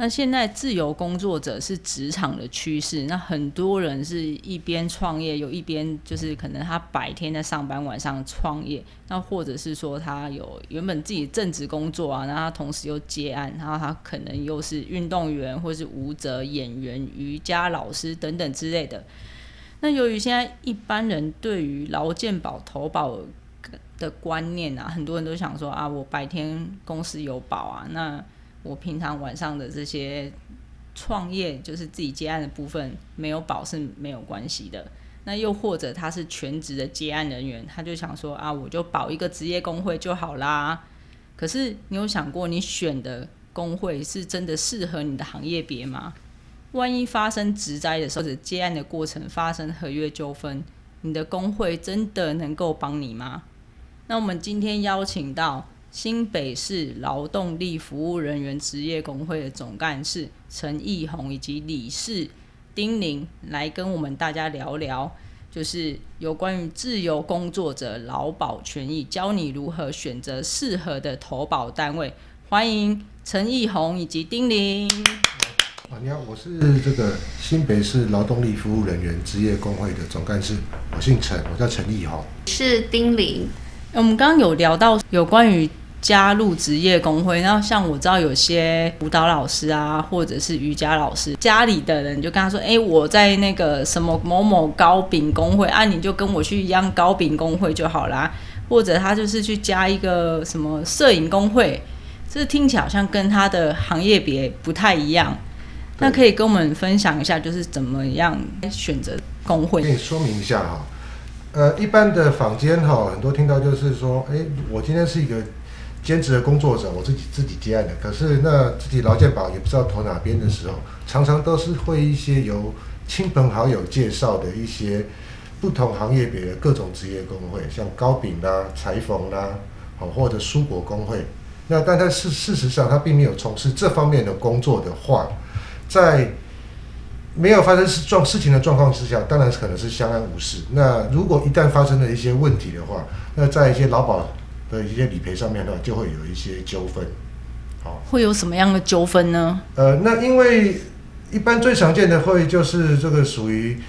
那现在自由工作者是职场的趋势，那很多人是一边创业，有一边就是可能他白天在上班，晚上创业，那或者是说他有原本自己正职工作啊，然后他同时又接案，然后他可能又是运动员或是舞者、演员、瑜伽老师等等之类的。那由于现在一般人对于劳健保投保的观念啊，很多人都想说啊，我白天公司有保啊，那。我平常晚上的这些创业，就是自己接案的部分，没有保是没有关系的。那又或者他是全职的接案人员，他就想说啊，我就保一个职业工会就好啦。可是你有想过，你选的工会是真的适合你的行业别吗？万一发生职灾的时候，或者接案的过程发生合约纠纷，你的工会真的能够帮你吗？那我们今天邀请到。新北市劳动力服务人员职业工会的总干事陈义宏以及理事丁玲来跟我们大家聊聊，就是有关于自由工作者劳保权益，教你如何选择适合的投保单位。欢迎陈义宏以及丁玲。啊，你好，我是这个新北市劳动力服务人员职业工会的总干事，我姓陈，我叫陈义宏。是丁玲。我们刚刚有聊到有关于。加入职业工会，然后像我知道有些舞蹈老师啊，或者是瑜伽老师，家里的人就跟他说：“哎，我在那个什么某某糕饼工会啊，你就跟我去一样糕饼工会就好啦。”或者他就是去加一个什么摄影工会，这听起来好像跟他的行业别不太一样。那可以跟我们分享一下，就是怎么样选择工会？可以说明一下哈。呃，一般的坊间哈，很多听到就是说：“哎，我今天是一个。”兼职的工作者，我自己自己接案的。可是那自己劳健保也不知道投哪边的时候，常常都是会一些由亲朋好友介绍的一些不同行业别的各种职业工会，像糕饼啦、裁缝啦，好或者蔬果工会。那但他事事实上他并没有从事这方面的工作的话，在没有发生事状事情的状况之下，当然是可能是相安无事。那如果一旦发生了一些问题的话，那在一些劳保。的一些理赔上面的话，就会有一些纠纷，好，会有什么样的纠纷呢？呃，那因为一般最常见的会就是这个属于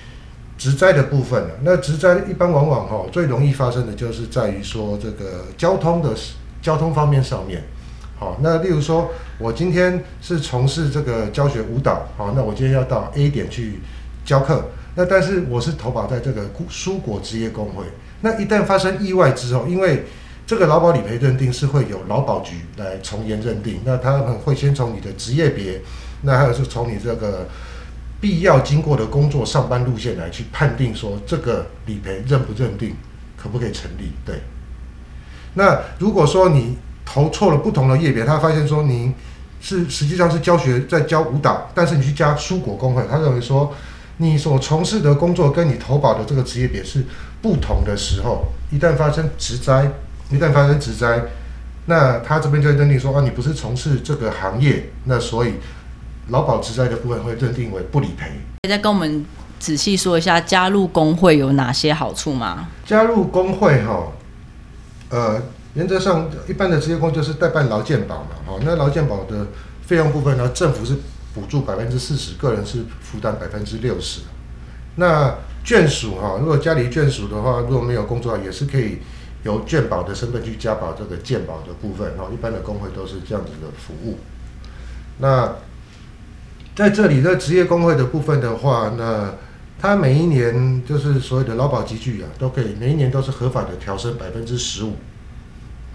植栽的部分了。那植栽一般往往哈最容易发生的就是在于说这个交通的交通方面上面，好，那例如说我今天是从事这个教学舞蹈，好，那我今天要到 A 点去教课，那但是我是投保在这个蔬果职业工会，那一旦发生意外之后，因为这个劳保理赔认定是会有劳保局来从严认定，那他们会先从你的职业别，那还有是从你这个必要经过的工作上班路线来去判定说这个理赔认不认定，可不可以成立？对。那如果说你投错了不同的业别，他发现说您是实际上是教学在教舞蹈，但是你去加蔬果工会，他认为说你所从事的工作跟你投保的这个职业别是不同的时候，一旦发生职灾。一旦发生职灾，那他这边就认定说啊，你不是从事这个行业，那所以劳保职灾的部分会认定为不理赔。再跟我们仔细说一下，加入工会有哪些好处吗？加入工会哈，呃，原则上一般的职业工就是代办劳健保嘛，哈，那劳健保的费用部分呢，政府是补助百分之四十，个人是负担百分之六十。那眷属哈，如果家里眷属的话，如果没有工作，也是可以。由眷保的身份去加保这个健保的部分，哈，一般的工会都是这样子的服务。那在这里的职业工会的部分的话，那他每一年就是所有的劳保集聚啊，都可以每一年都是合法的调升百分之十五。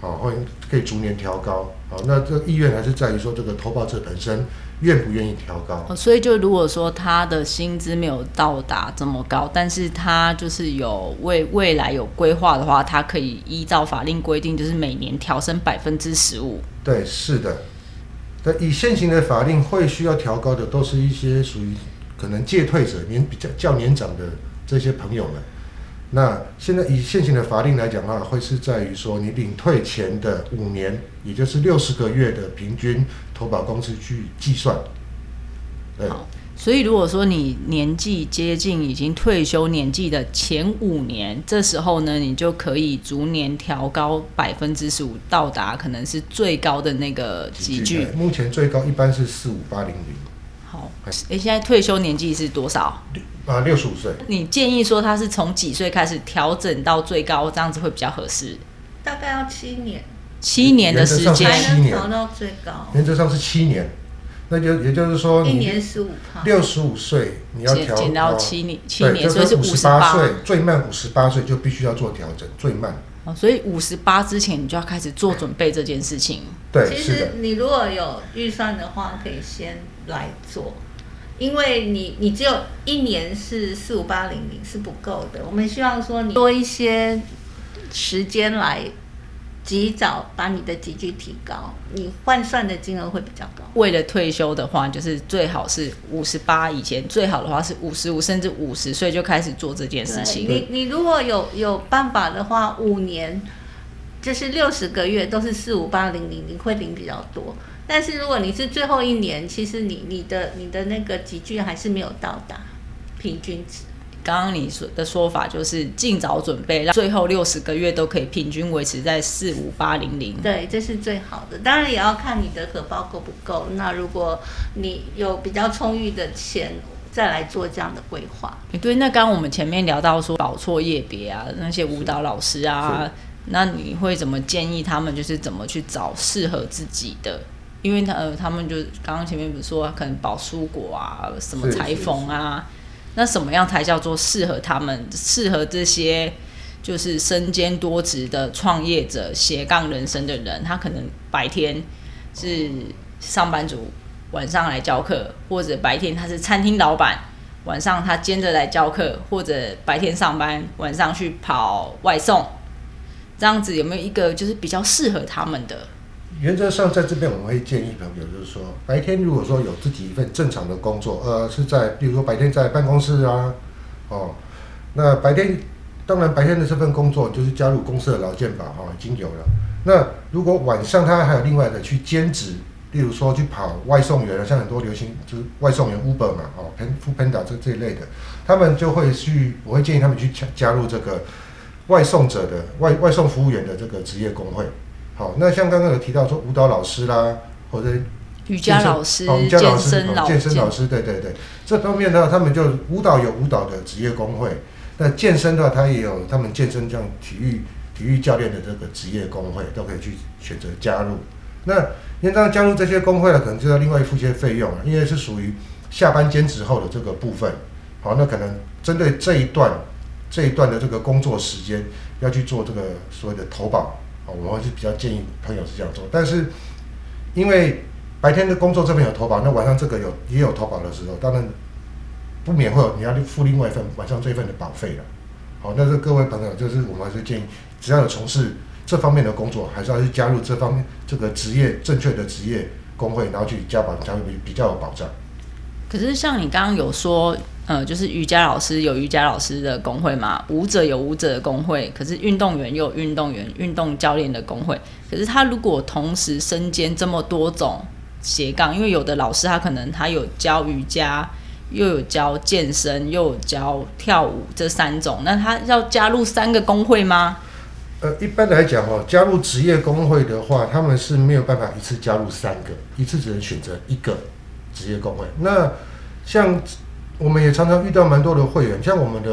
好，欢迎可以逐年调高。好，那这意愿还是在于说这个投保者本身愿不愿意调高。所以，就如果说他的薪资没有到达这么高，但是他就是有为未来有规划的话，他可以依照法令规定，就是每年调升百分之十五。对，是的。那，以现行的法令会需要调高的，都是一些属于可能届退者年比较较年长的这些朋友们。那现在以现行的法令来讲的话，会是在于说你领退前的五年，也就是六十个月的平均投保公司去计算。对，好，所以如果说你年纪接近已经退休年纪的前五年，这时候呢，你就可以逐年调高百分之十五，到达可能是最高的那个集聚。目前最高一般是四五八零零好，哎，现在退休年纪是多少？啊，六十五岁。你建议说他是从几岁开始调整到最高，这样子会比较合适？大概要七年七年的时间才能调到最高，原则上是七年，那就也就是说你一年十五趴。六十五岁你要调减减到哦七年，七，年，就所以是五五十十八岁，最慢五十八岁就必须要做调整，最慢。哦，所以五十八之前你就要开始做准备这件事情。对，其是的实，你如果有预算的话，可以先来做，因为你你只有一年是四五八零零是不够的，我们希望说你多一些时间来及早把你的集聚提高，你换算的金额会比较高。为了退休的话，就是最好是五十八以前，最好的话是五十五甚至五十岁就开始做这件事情。你你如果有有办法的话，五年就是六十个月都是四五八零零，你会领比较多。但是如果你是最后一年，其实你你的你的那个集聚还是没有到达平均值。刚刚你说的说法就是尽早准备，让最后六十个月都可以平均维持在四五八零零。对，这是最好的。当然也要看你的荷包够不够。那如果你有比较充裕的钱，再来做这样的规划。诶对，那刚刚我们前面聊到说保错业别啊，那些舞蹈老师啊，那你会怎么建议他们，就是怎么去找适合自己的？因为他呃，他们就刚刚前面不是说可能保蔬果啊，什么裁缝啊，那什么样才叫做适合他们？适合这些就是身兼多职的创业者、斜杠人生的人，他可能白天是上班族，晚上来教课，或者白天他是餐厅老板，晚上他兼着来教课，或者白天上班，晚上去跑外送，这样子有没有一个就是比较适合他们的？原则上在这边我们会建议朋友，就是说白天如果说有自己一份正常的工作，呃，是在比如说白天在办公室啊，哦，那白天当然白天的这份工作就是加入公司的劳健保哈、哦，已经有了。那如果晚上他还有另外的去兼职，例如说去跑外送员，像很多流行就是外送员 Uber 嘛，哦，Pep Panda 这这一类的，他们就会去，我会建议他们去加加入这个外送者的外外送服务员的这个职业工会。好，那像刚刚有提到说舞蹈老师啦，或者瑜伽老师、哦，瑜伽老健师、哦身老健身老师，对对对，这方面呢，他们就舞蹈有舞蹈的职业工会，那健身的话，他也有他们健身这样体育体育教练的这个职业工会，都可以去选择加入。那因为加入这些工会了，可能就要另外付一些费用了，因为是属于下班兼职后的这个部分。好，那可能针对这一段这一段的这个工作时间，要去做这个所谓的投保。哦，我还是比较建议朋友是这样做，但是因为白天的工作这边有投保，那晚上这个有也有投保的时候，当然不免会有你要付另外一份晚上这一份的保费了。好，那这各位朋友就是我们还是建议，只要有从事这方面的工作，还是要去加入这方面这个职业正确的职业工会，然后去加保，才会比比较有保障。可是像你刚刚有说，呃，就是瑜伽老师有瑜伽老师的工会嘛，舞者有舞者的工会，可是运动员又有运动员、运动教练的工会。可是他如果同时身兼这么多种斜杠，因为有的老师他可能他有教瑜伽，又有教健身，又有教跳舞这三种，那他要加入三个工会吗？呃，一般来讲哦，加入职业工会的话，他们是没有办法一次加入三个，一次只能选择一个职业工会。那像我们也常常遇到蛮多的会员，像我们的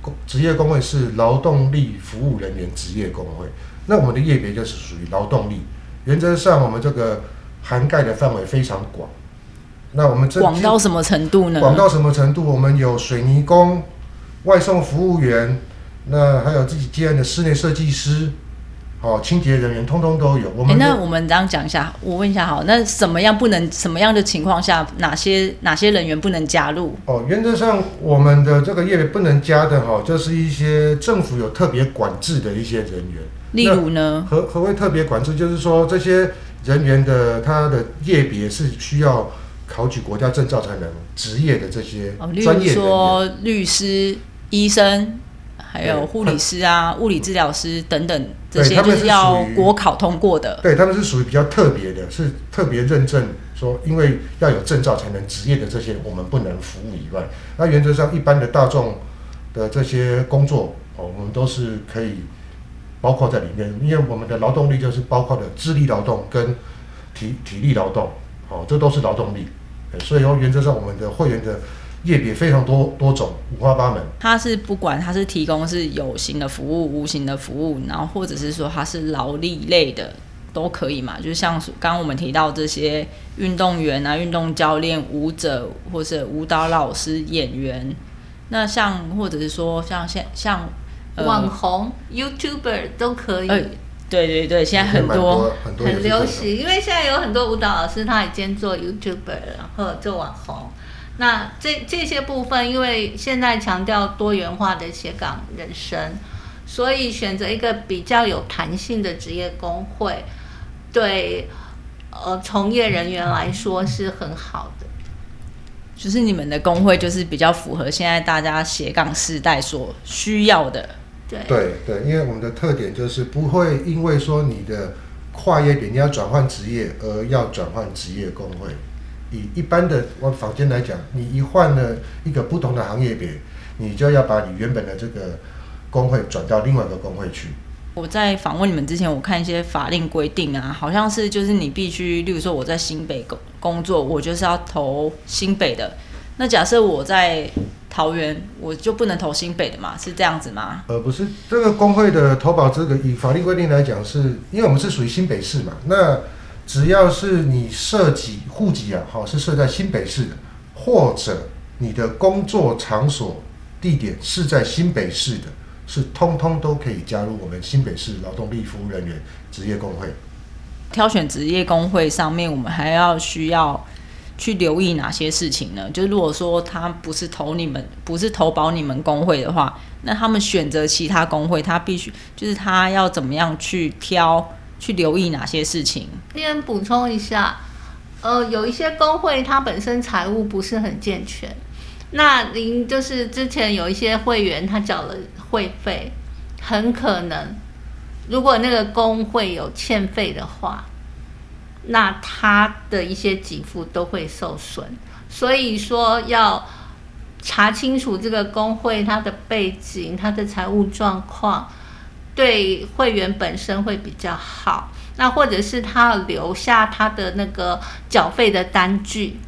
工职业工会是劳动力服务人员职业工会，那我们的业别就是属于劳动力。原则上，我们这个涵盖的范围非常广。那我们这广到什么程度呢？广到什么程度？我们有水泥工、外送服务员，那还有自己接案的室内设计师，哦，清洁人员，通通都有。我哎、们的那我们这样讲一下，我问一下好，那什么样不能，什么样的情况下，哪些哪些人员不能加入？哦，原则上我们的这个业别不能加的哈、就是一些政府有特别管制的一些人员。例如呢？何何谓特别管制？就是说这些人员的他的业别是需要考取国家证照才能执业的这些专业人员。说律师、医生，还有护理师啊、物理治疗师等等，这些就是要国考通过的。对，他们是属于比较特别的，是特别认证说，因为要有证照才能执业的这些，我们不能服务以外，那原则上一般的大众的这些工作哦，我们都是可以包括在里面，因为我们的劳动力就是包括的智力劳动跟体体力劳动，哦，这都是劳动力，所以说原则上我们的会员的业别非常多多种，五花八门。它是不管它是提供是有形的服务、无形的服务，然后或者是说它是劳力类的都可以嘛。就是像刚刚我们提到这些运动员啊、运动教练、舞者或者舞蹈老师、演员，那像或者是说像现像网红、YouTuber 都可以。呃，对对对，现在很蛮多很多很流行，因为现在有很多舞蹈老师，他也兼做 YouTuber，然后做网红。那这这些部分，因为现在强调多元化的斜杠人生，所以选择一个比较有弹性的职业工会，对呃从业人员来说是很好的。就是你们的工会就是比较符合现在大家斜杠时代所需要的。对，对对，因为我们的特点就是不会因为说你的跨业点你要转换职业而要转换职业工会。以一般的我房间来讲，你一换了一个不同的行业别，你就要把你原本的这个工会转到另外一个工会去。我在访问你们之前，我看一些法令规定啊，好像是就是你必须，例如说我在新北工工作，我就是要投新北的。那假设我在桃园，我就不能投新北的嘛？是这样子吗？呃，不是这个工会的投保资格，以法律规定来讲是，因为我们是属于新北市嘛，那只要是你涉及户籍啊，好是设在新北市的，或者你的工作场所地点是在新北市的，是通通都可以加入我们新北市劳动力服务人员职业工会。挑选职业工会上面，我们还要需要去留意哪些事情呢？就是如果说他不是投你们，不是投保你们工会的话，那他们选择其他工会，他必须就是他要怎么样去挑，去留意哪些事情？先补充一下，呃，有一些工会它本身财务不是很健全，那您就是之前有一些会员他缴了会费，很可能如果那个工会有欠费的话，那他的一些给付都会受损，所以说要查清楚这个工会它的背景、它的财务状况，对会员本身会比较好。那或者是他要留下他的那个缴费的单据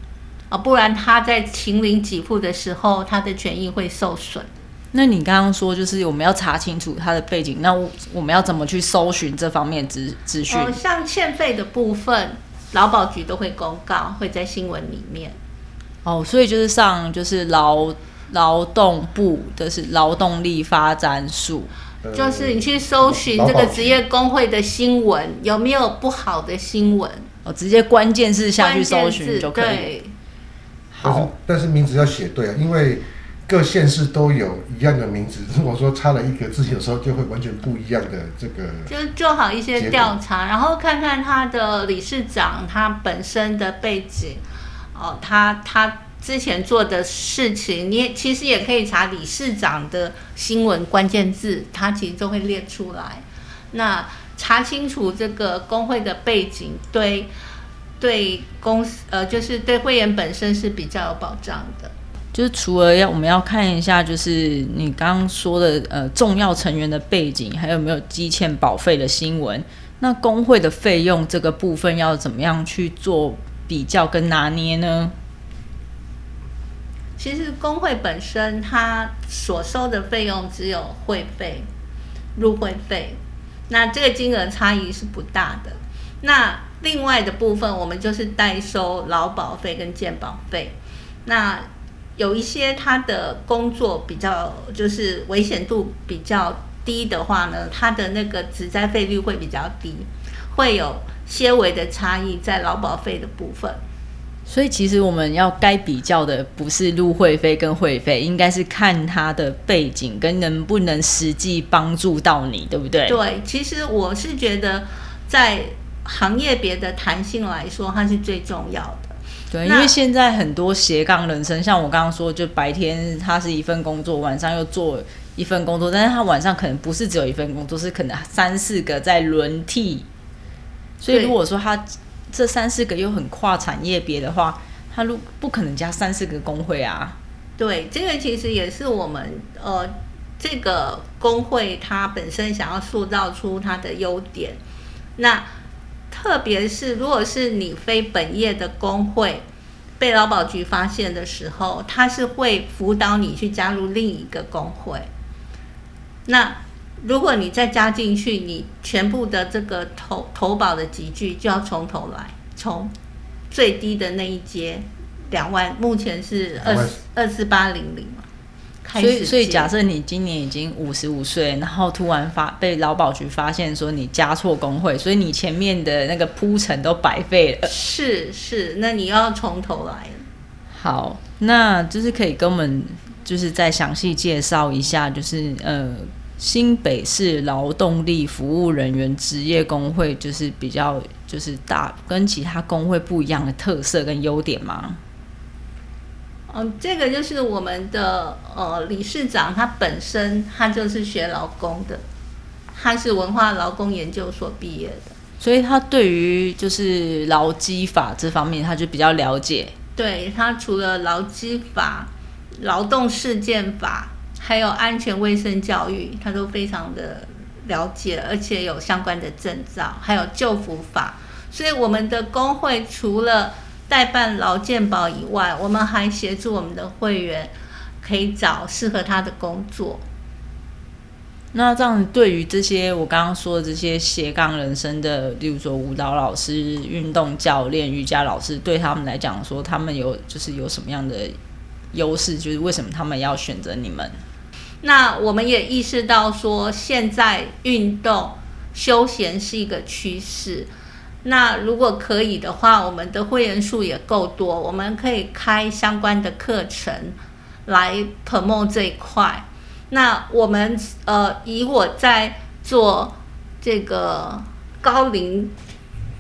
啊，不然他在秦领给付的时候，他的权益会受损。那你刚刚说就是我们要查清楚他的背景，那我我们要怎么去搜寻这方面资资讯？哦，像欠费的部分，劳保局都会公告，会在新闻里面。哦，所以就是上就是劳劳动部的是劳动力发展署，呃就是你去搜寻这个职业工会的新闻，有没有不好的新闻？哦，直接关键字下去搜字寻就可以。对，但是好，但是名字要写对啊，因为各县市都有一样的名字，如果说差了一个字，有时候就会完全不一样的这个。就是做好一些调查，然后看看他的理事长他本身的背景，哦，他他之前做的事情，你也其实也可以查理事长的新闻关键字，他其实都会列出来。那查清楚这个工会的背景，对对公司呃，就是对会员本身是比较有保障的。就是除了要我们要看一下，就是你刚刚说的呃重要成员的背景，还有没有积欠保费的新闻。那工会的费用这个部分要怎么样去做比较跟拿捏呢？其实工会本身它所收的费用只有会费、入会费，那这个金额差异是不大的。那另外的部分，我们就是代收劳保费跟健保费。那有一些他的工作比较就是危险度比较低的话呢，他的那个职灾费率会比较低，会有些微的差异在劳保费的部分。所以其实我们要该比较的不是入会费跟会费，应该是看他的背景跟能不能实际帮助到你，对不对？对，其实我是觉得在行业别的弹性来说，它是最重要的。对，因为现在很多斜杠人生，像我刚刚说，就白天他是一份工作，晚上又做一份工作，但是他晚上可能不是只有一份工作，是可能三四个在轮替。所以如果说他这三四个又很跨产业别的话，他如不可能加三四个工会啊。对，这个其实也是我们呃这个工会它本身想要塑造出它的优点。那特别是如果是你非本业的工会被劳保局发现的时候，它是会辅导你去加入另一个工会。那如果你再加进去，你全部的这个投投保的集聚就要从头来，从最低的那一阶两万，目前是二二四八零零嘛，所以所以假设你今年已经五十五岁，然后突然发被劳保局发现说你加错工会，所以你前面的那个铺陈都白费了。是是，那你要从头来了。好，那就是可以跟我们就是再详细介绍一下，就是呃新北市劳动力服务人员职业工会，就是比较就是大跟其他工会不一样的特色跟优点吗？嗯，这个就是我们的呃理事长，他本身他就是学劳工的，他是文化劳工研究所毕业的。所以他对于就是劳基法这方面，他就比较了解。对他除了劳基法、劳动事件法，还有安全卫生教育，他都非常的了解，而且有相关的证照，还有救扶法。所以我们的工会除了代办劳健保以外，我们还协助我们的会员可以找适合他的工作。那这样对于这些我刚刚说的这些斜杠人生的，例如说舞蹈老师、运动教练、瑜伽老师，对他们来讲说，他们有就是有什么样的优势？就是为什么他们要选择你们？那我们也意识到说，现在运动休闲是一个趋势。那如果可以的话，我们的会员数也够多，我们可以开相关的课程来 promote 这一块。那我们呃，以我在做这个高龄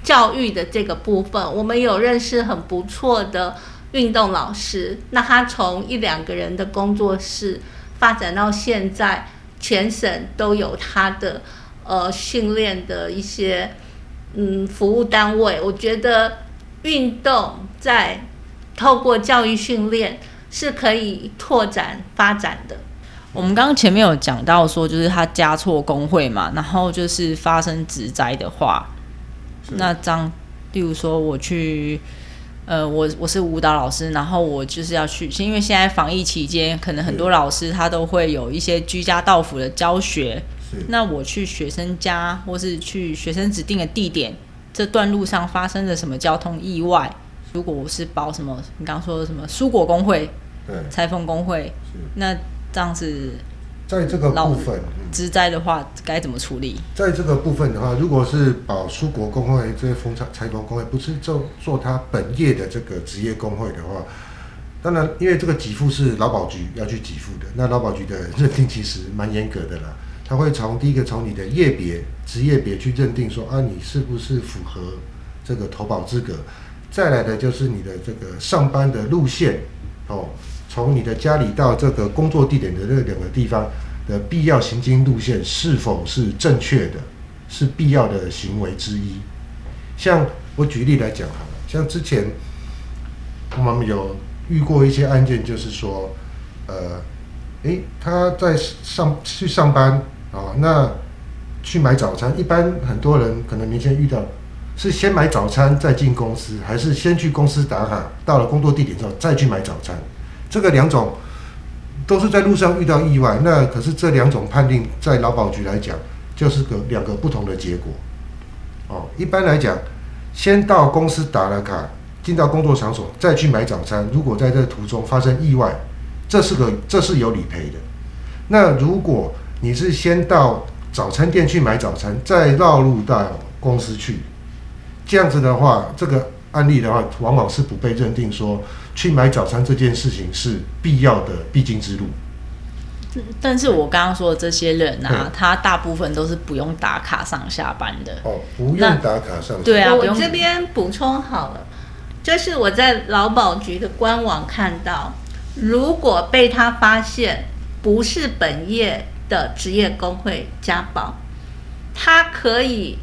教育的这个部分，我们有认识很不错的运动老师。那他从一两个人的工作室发展到现在，全省都有他的呃训练的一些嗯服务单位。我觉得运动在透过教育训练是可以拓展发展的。我们刚刚前面有讲到说，就是他加错工会嘛，然后就是发生职灾的话，那张，例如说我去，呃，我我是舞蹈老师，然后我就是要去，因为现在防疫期间，可能很多老师他都会有一些居家到府的教学，是。那我去学生家或是去学生指定的地点，这段路上发生了什么交通意外，如果我是保什么，你刚刚说的什么蔬果工会、对，裁缝工会，那这样子在这个部分，嗯职灾的话该怎么处理？在这个部分的话，如果是保蔬果工会这些风采裁缝工会，不是做做他本业的这个职业工会的话，当然，因为这个给付是劳保局要去给付的，那劳保局的认定其实蛮严格的啦。他会从第一个从你的业别、职业别去认定说啊，你是不是符合这个投保资格。再来的就是你的这个上班的路线哦，从你的家里到这个工作地点的这两个地方的必要行经路线是否是正确的，是必要的行为之一。像我举例来讲好了，像之前我们有遇过一些案件，就是说，呃，诶，他在上去上班啊、那去买早餐，一般很多人可能年轻人遇到是先买早餐再进公司，还是先去公司打卡，到了工作地点之后再去买早餐？这个两种都是在路上遇到意外，那可是这两种判定在劳保局来讲，就是个两个不同的结果。哦，一般来讲，先到公司打了卡，进到工作场所，再去买早餐。如果在这途中发生意外，这是个这是有理赔的。那如果你是先到早餐店去买早餐，再绕路到公司去，这样子的话，这个案例的话，往往是不被认定说去买早餐这件事情是必要的必经之路。但是我刚刚说的这些人啊嗯，他大部分都是不用打卡上下班的。哦，不用打卡上下对啊我这边补充好了，就是我在劳保局的官网看到，如果被他发现不是本业的职业工会家保，他可以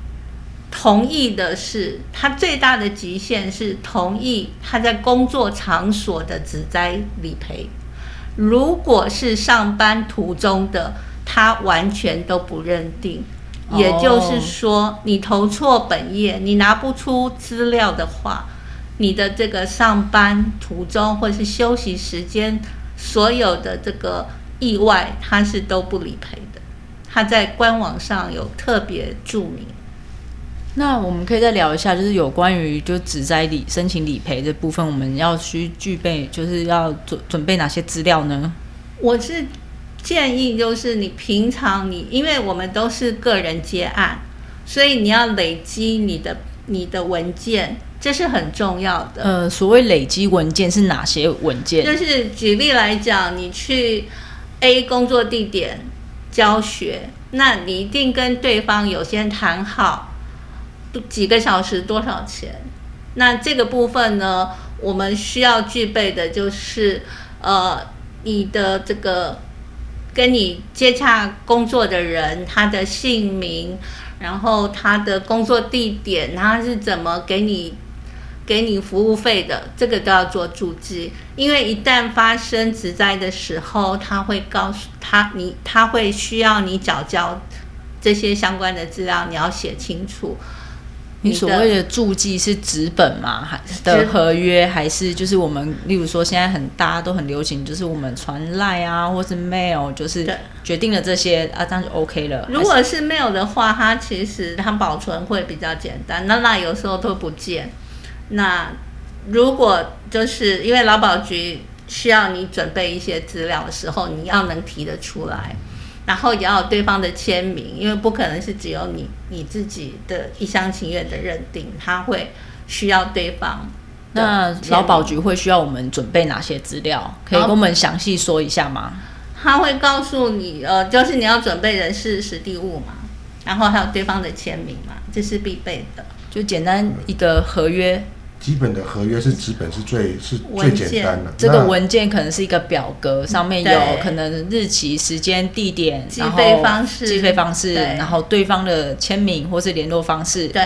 同意的是，他最大的极限是同意他在工作场所的职灾理赔。如果是上班途中的，他完全都不认定。哦也就是说，你投错本业，你拿不出资料的话，你的这个上班途中或是休息时间，所有的这个意外，他是都不理赔的。他在官网上有特别注明。那我们可以再聊一下，就是有关于就职灾理申请理赔这部分，我们要需具备，就是要准准备哪些资料呢？我是建议，就是你平常你，因为我们都是个人接案，所以你要累积你的你的文件，这是很重要的。呃，所谓累积文件是哪些文件？就是举例来讲，你去 A 工作地点教学，那你一定跟对方有先谈好几个小时多少钱。那这个部分呢，我们需要具备的就是呃，你的这个跟你接洽工作的人他的姓名，然后他的工作地点，他是怎么给你给你服务费的，这个都要做注记，因为一旦发生职灾的时候，他会告诉他你，他会需要你缴交这些相关的资料，你要写清楚。你所的谓的注记是纸本吗？还的合约，还是就是我们，例如说现在很大家都很流行，就是我们传赖啊，或是 mail，就是对决定了这些啊，这样就 OK 了。如果是 mail 的话，它其实它保存会比较简单，那那有时候都不见。那如果就是因为劳保局需要你准备一些资料的时候，你要能提得出来，然后也要有对方的签名，因为不可能是只有你你自己的一厢情愿的认定，他会需要对方那劳保局会需要我们准备哪些资料？可以跟我们详细说一下吗？他会告诉你，呃，就是你要准备人事实地物嘛，然后还有对方的签名嘛，这是必备的。就简单一个合约，基本的合约是纸本是最是最简单的。这个文件可能是一个表格，上面有可能日期、时间、地点，计然后费方式计费方式，然后对方的签名或是联络方式，对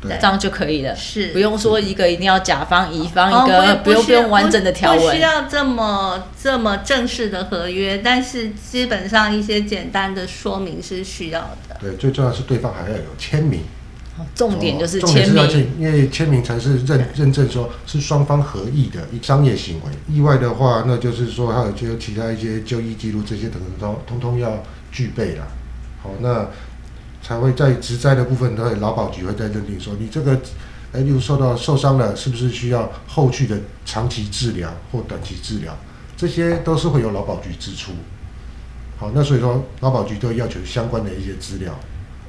对这样就可以了。是不用说一个一定要甲方乙方哦一个，不用不用完整的条文不需。要这么这么正式的合约，但是基本上一些简单的说明是需要的。对，最重要是对方还要有签名。重点就是哦重点签名，是要签，因为签名才是认认证说是双方合意的一商业行为。意外的话，那就是说还有就其他一些就医记录这些等等都通通要具备了。好，那才会在职灾的部分，都会劳保局会在认定说你这个，哎，例如受到受伤了，是不是需要后续的长期治疗或短期治疗，这些都是会由劳保局支出。好，那所以说劳保局都要求相关的一些资料。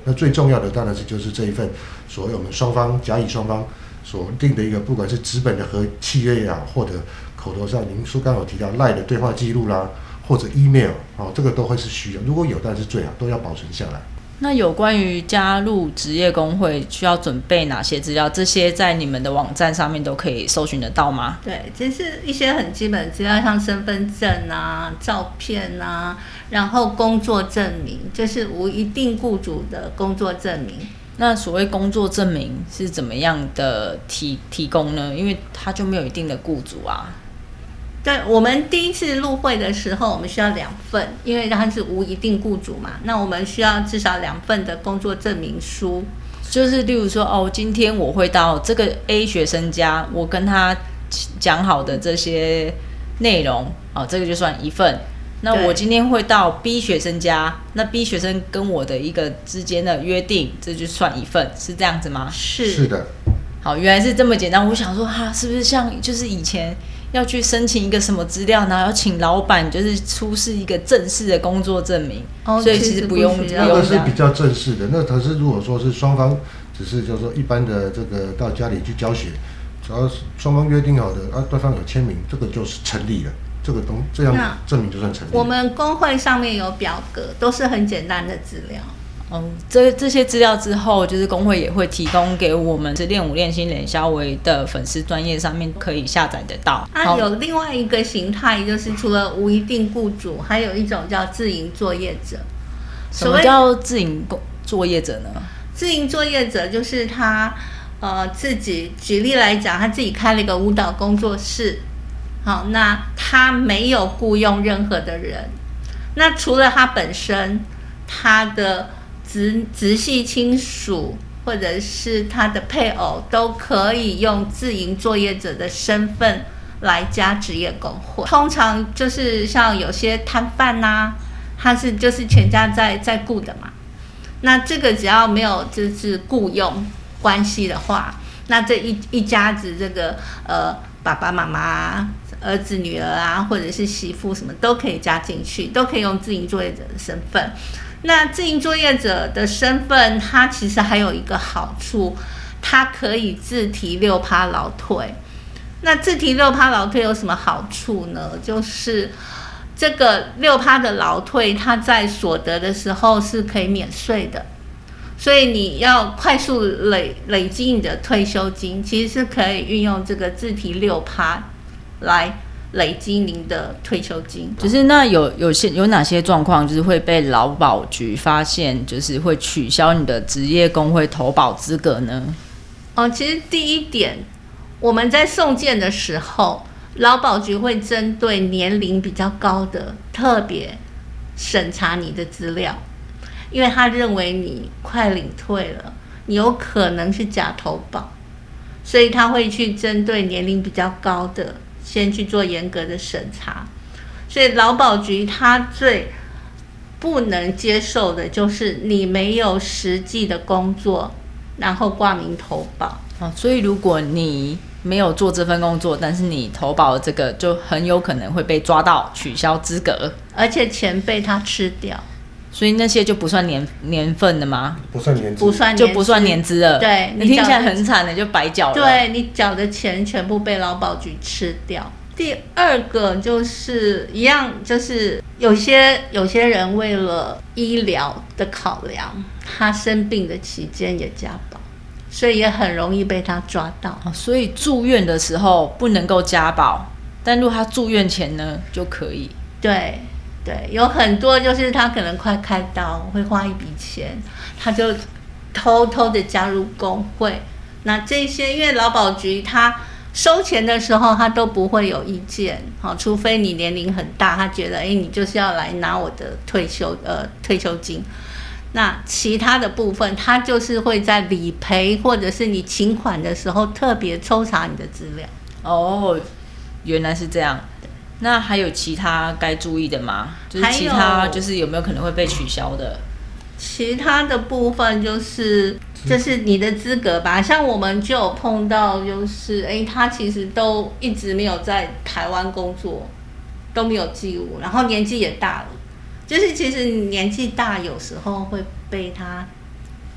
那最重要的当然是就是这一份所谓我们双方甲乙双方所定的一个，不管是纸本的和契约也好，或者口头上您说刚有提到赖的对话记录啦，或者 email 哦，这个都会是需要。如果有，当然是最好，都要保存下来。那有关于加入职业工会需要准备哪些资料？这些在你们的网站上面都可以搜寻得到吗？对，其实一些很基本的资料，像身份证啊、照片啊，然后工作证明，就是无一定雇主的工作证明。那所谓工作证明是怎么样的提提供呢？因为他就没有一定的雇主啊。对我们第一次入会的时候，我们需要两份，因为他是无一定雇主嘛。那我们需要至少两份的工作证明书。就是例如说，哦，今天我会到这个 A 学生家，我跟他讲好的这些内容，哦，这个就算一份。那我今天会到 B 学生家，那 B 学生跟我的一个之间的约定，这就算一份，是这样子吗？是是的，好，原来是这么简单。我想说，哈、是不是像就是以前要去申请一个什么资料，然后要请老板就是出示一个正式的工作证明，哦所以其实不用那个是比较正式的。那可是如果说是双方只是就是说一般的这个到家里去教学，只要是双方约定好的啊，对方有签名，这个就是成立了。这这个东这样证明就算成立。我们工会上面有表格，都是很简单的资料。哦，这这些资料之后，就是工会也会提供给我们是练舞练心练肖维的粉丝专业上面可以下载得到。啊，有另外一个形态，就是除了无一定雇主，还有一种叫自营作业者。什么叫自营工作业者呢？自营作业者就是他，呃，自己举例来讲，他自己开了一个舞蹈工作室，好，那他没有雇佣任何的人，那除了他本身，他的直直系亲属或者是他的配偶都可以用自营作业者的身份来加职业工会。通常就是像有些摊贩呐，他是就是全家在在雇的嘛。那这个只要没有就是雇佣关系的话，那这一一家子这个呃爸爸妈妈、儿子女儿啊，或者是媳妇什么都可以加进去，都可以用自营作业者的身份。那自营作业者的身份，它其实还有一个好处，它可以自提六趴劳退。那自提六趴劳退有什么好处呢？就是这个六趴的劳退，它在所得的时候是可以免税的，所以你要快速累累积你的退休金，其实是可以运用这个自提六趴来累积您的退休金。就是那有有些有哪些状况，就是会被劳保局发现，就是会取消你的职业工会投保资格呢？哦，其实第一点，我们在送件的时候，劳保局会针对年龄比较高的特别审查你的资料，因为他认为你快领退了，你有可能是假投保，所以他会去针对年龄比较高的先去做严格的审查。所以劳保局他最不能接受的就是你没有实际的工作，然后挂名投保。哦，所以如果你没有做这份工作，但是你投保这个，就很有可能会被抓到取消资格，而且钱被他吃掉，所以那些就不算年年份的吗？不算年资，不算就不算年资了。对你听起来很惨的，就白缴了。，对你缴的钱全部被劳保局吃掉。第二个就是一样，就是有些有些人为了医疗的考量，他生病的期间也加保，所以也很容易被他抓到。哦，所以住院的时候不能够加保，但如果他住院前呢就可以。对对，有很多就是他可能快开刀，会花一笔钱，他就偷偷的加入工会。那这些因为劳保局他收钱的时候他都不会有意见，好，除非你年龄很大，他觉得哎你就是要来拿我的退休呃退休金。那其他的部分，他就是会在理赔或者是你请款的时候特别抽查你的资料。哦，原来是这样。那还有其他该注意的吗？就是其他就是有没有可能会被取消的？其他的部分就是就是你的资格吧，像我们就有碰到，就是诶，他其实都一直没有在台湾工作，都没有记录，然后年纪也大了，就是其实你年纪大有时候会被他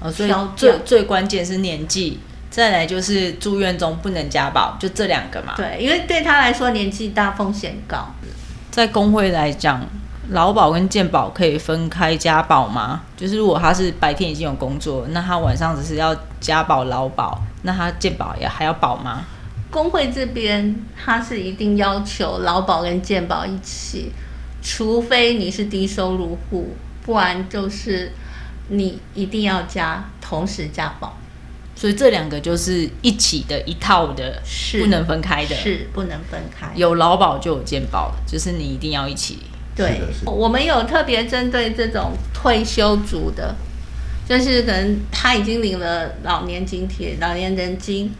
哦，所以最最关键是年纪，再来就是住院中不能加保，就这两个嘛。对，因为对他来说年纪大风险高，在工会来讲，劳保跟健保可以分开加保吗？就是如果他是白天已经有工作，那他晚上只是要加保劳保，那他健保也还要保吗？工会这边他是一定要求劳保跟健保一起，除非你是低收入户，不然就是你一定要加，同时加保，所以这两个就是一起的一套的，是不能分开的。是不能分开。有劳保就有健保，就是你一定要一起。对我们有特别针对这种退休族的，就是可能他已经领了老年津贴、老年人金，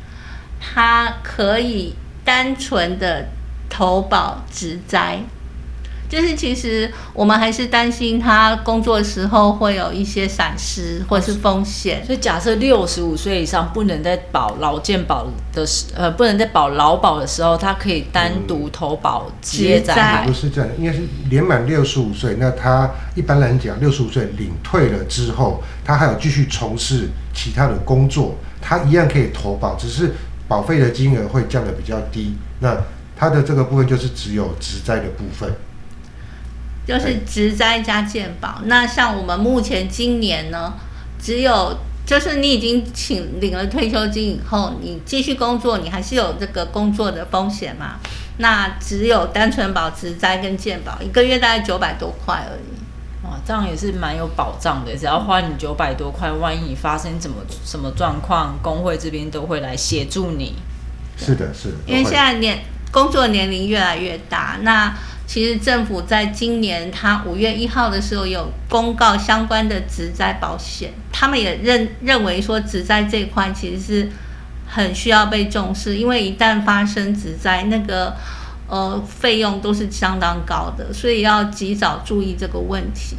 他可以单纯的投保职灾。就是其实我们还是担心他工作的时候会有一些闪失或是风险。所以假设六十五岁以上不能再保劳健保的时，呃，不能再保劳保的时候，他可以单独投保职业灾害不。是这样，应该是年满六十五岁，那他一般来讲，六十五岁领退了之后，他还有继续从事其他的工作，他一样可以投保，只是保费的金额会降得比较低。那他的这个部分就是只有职灾的部分。就是职灾加健保。那像我们目前今年呢，只有就是你已经请领了退休金以后，你继续工作，你还是有这个工作的风险嘛？那只有单纯保职灾跟健保，一个月大概九百多块而已。哇，这样也是蛮有保障的，只要花你九百多块，万一你发生怎么什么状况，工会这边都会来协助你。是的，是的。因为现在年工作年龄越来越大，那其实政府在今年他五月一号的时候有公告相关的职灾保险，他们也认认为说职灾这块其实是很需要被重视，因为一旦发生职灾，那个呃费用都是相当高的，所以要及早注意这个问题。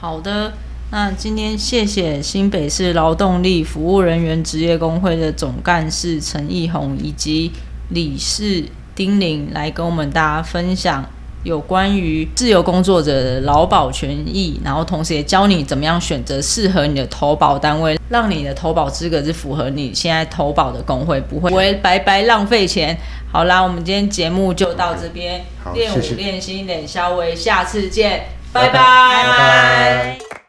好的，那今天谢谢新北市劳动力服务人员职业工会的总干事陈义宏以及理事丁玲来跟我们大家分享有关于自由工作者的劳保权益，然后同时也教你怎么样选择适合你的投保单位，让你的投保资格是符合你现在投保的工会，不会不会白白浪费钱。好啦，我们今天节目就到这边，好练舞谢谢。练心练稍微，下次见，拜拜。拜拜。拜拜